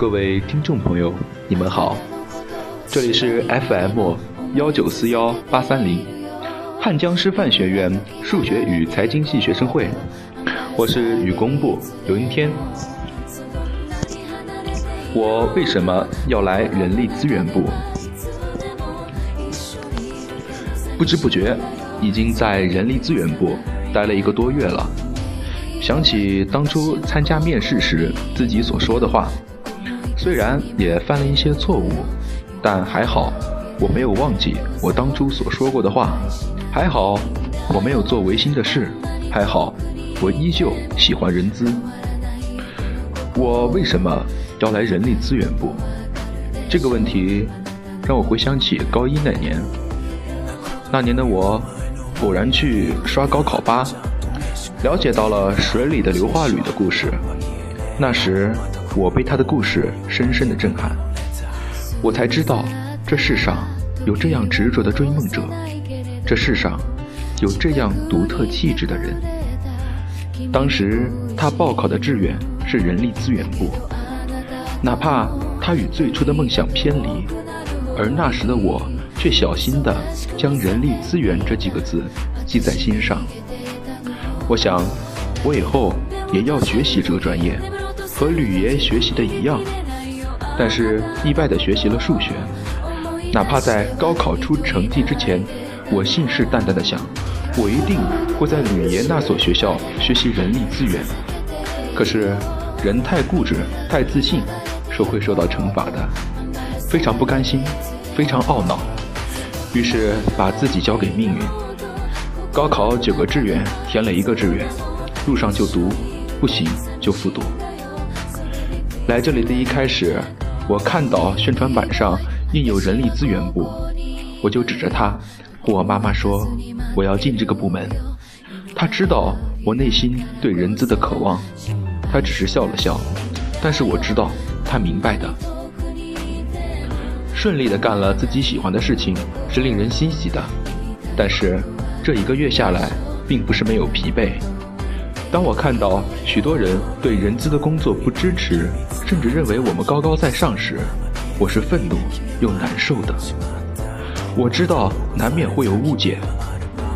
各位听众朋友，你们好，这里是 FM 幺九四幺八三零，汉江师范学院数学与财经系学生会，我是语工部刘云天。我为什么要来人力资源部？不知不觉，已经在人力资源部待了一个多月了。想起当初参加面试时自己所说的话，虽然也犯了一些错误，但还好我没有忘记我当初所说过的话，还好我没有做违心的事，还好我依旧喜欢人资。我为什么要来人力资源部？这个问题让我回想起高一那年，那年的我偶然去刷高考吧。了解到了水里的硫化铝的故事，那时我被他的故事深深的震撼，我才知道这世上有这样执着的追梦者，这世上有这样独特气质的人。当时他报考的志愿是人力资源部，哪怕他与最初的梦想偏离，而那时的我却小心地将人力资源这几个字记在心上。我想，我以后也要学习这个专业，和吕爷学习的一样。但是意外的学习了数学，哪怕在高考出成绩之前，我信誓旦旦的想，我一定会在吕爷那所学校学习人力资源。可是人太固执、太自信，是会受到惩罚的。非常不甘心，非常懊恼，于是把自己交给命运。高考九个志愿，填了一个志愿，路上就读，不行就复读。来这里的一开始，我看到宣传板上印有人力资源部，我就指着他和我妈妈说我要进这个部门。他知道我内心对人资的渴望，他只是笑了笑，但是我知道他明白的。顺利的干了自己喜欢的事情是令人欣喜的，但是。这一个月下来，并不是没有疲惫。当我看到许多人对人资的工作不支持，甚至认为我们高高在上时，我是愤怒又难受的。我知道难免会有误解，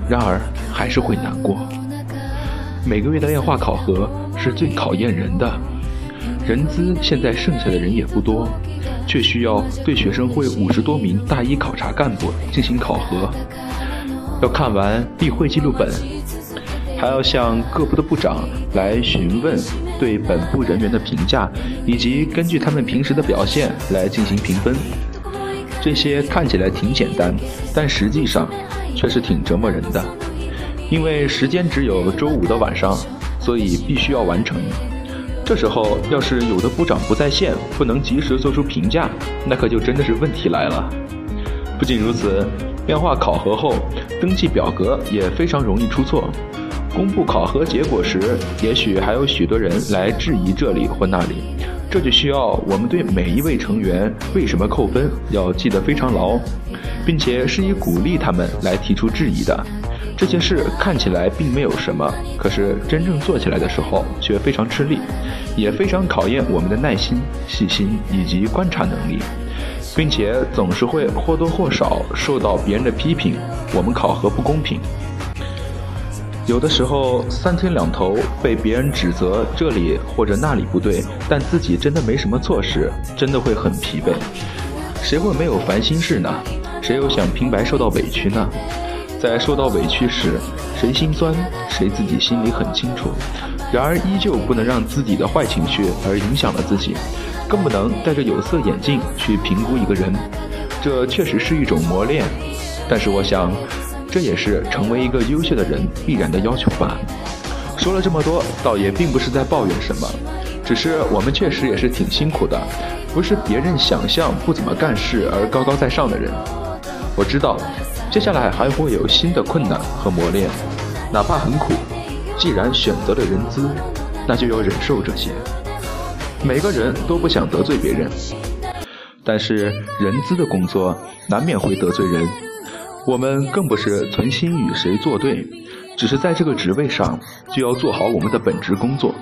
然而还是会难过。每个月的量化考核是最考验人的，人资现在剩下的人也不多，却需要对学生会五十多名大一考察干部进行考核。要看完例会记录本，还要向各部的部长来询问对本部人员的评价，以及根据他们平时的表现来进行评分。这些看起来挺简单，但实际上却是挺折磨人的。因为时间只有周五的晚上，所以必须要完成。这时候要是有的部长不在线，不能及时做出评价，那可就真的是问题来了。不仅如此。量化考核后，登记表格也非常容易出错。公布考核结果时，也许还有许多人来质疑这里或那里，这就需要我们对每一位成员为什么扣分要记得非常牢，并且是以鼓励他们来提出质疑的。这些事看起来并没有什么，可是真正做起来的时候却非常吃力，也非常考验我们的耐心、细心以及观察能力。并且总是会或多或少受到别人的批评，我们考核不公平。有的时候三天两头被别人指责这里或者那里不对，但自己真的没什么错时，真的会很疲惫。谁会没有烦心事呢？谁又想平白受到委屈呢？在受到委屈时，谁心酸，谁自己心里很清楚。然而依旧不能让自己的坏情绪而影响了自己。更不能戴着有色眼镜去评估一个人，这确实是一种磨练。但是我想，这也是成为一个优秀的人必然的要求吧。说了这么多，倒也并不是在抱怨什么，只是我们确实也是挺辛苦的，不是别人想象不怎么干事而高高在上的人。我知道，接下来还会有新的困难和磨练，哪怕很苦。既然选择了人资，那就要忍受这些。每个人都不想得罪别人，但是人资的工作难免会得罪人。我们更不是存心与谁作对，只是在这个职位上，就要做好我们的本职工作，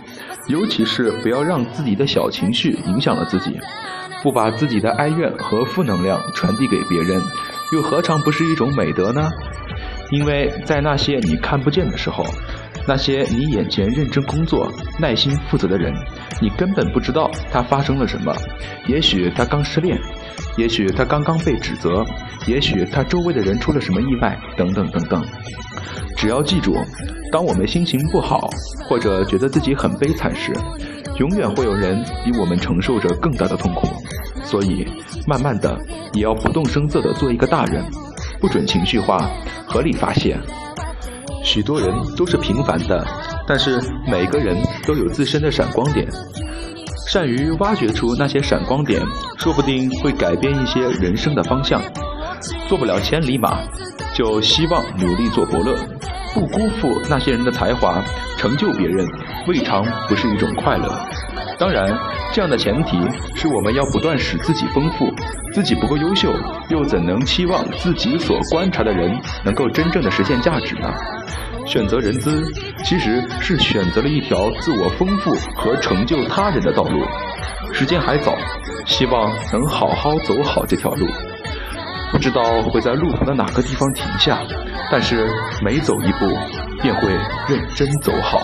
尤其是不要让自己的小情绪影响了自己，不把自己的哀怨和负能量传递给别人，又何尝不是一种美德呢？因为在那些你看不见的时候，那些你眼前认真工作、耐心负责的人，你根本不知道他发生了什么。也许他刚失恋，也许他刚刚被指责，也许他周围的人出了什么意外，等等等等。只要记住，当我们心情不好，或者觉得自己很悲惨时，永远会有人比我们承受着更大的痛苦。所以，慢慢的，也要不动声色的做一个大人，不准情绪化，合理发泄。许多人都是平凡的，但是每个人都有自身的闪光点。善于挖掘出那些闪光点，说不定会改变一些人生的方向。做不了千里马。就希望努力做伯乐，不辜负那些人的才华，成就别人，未尝不是一种快乐。当然，这样的前提是我们要不断使自己丰富。自己不够优秀，又怎能期望自己所观察的人能够真正的实现价值呢？选择人资，其实是选择了一条自我丰富和成就他人的道路。时间还早，希望能好好走好这条路。不知道会在路途的哪个地方停下，但是每走一步，便会认真走好。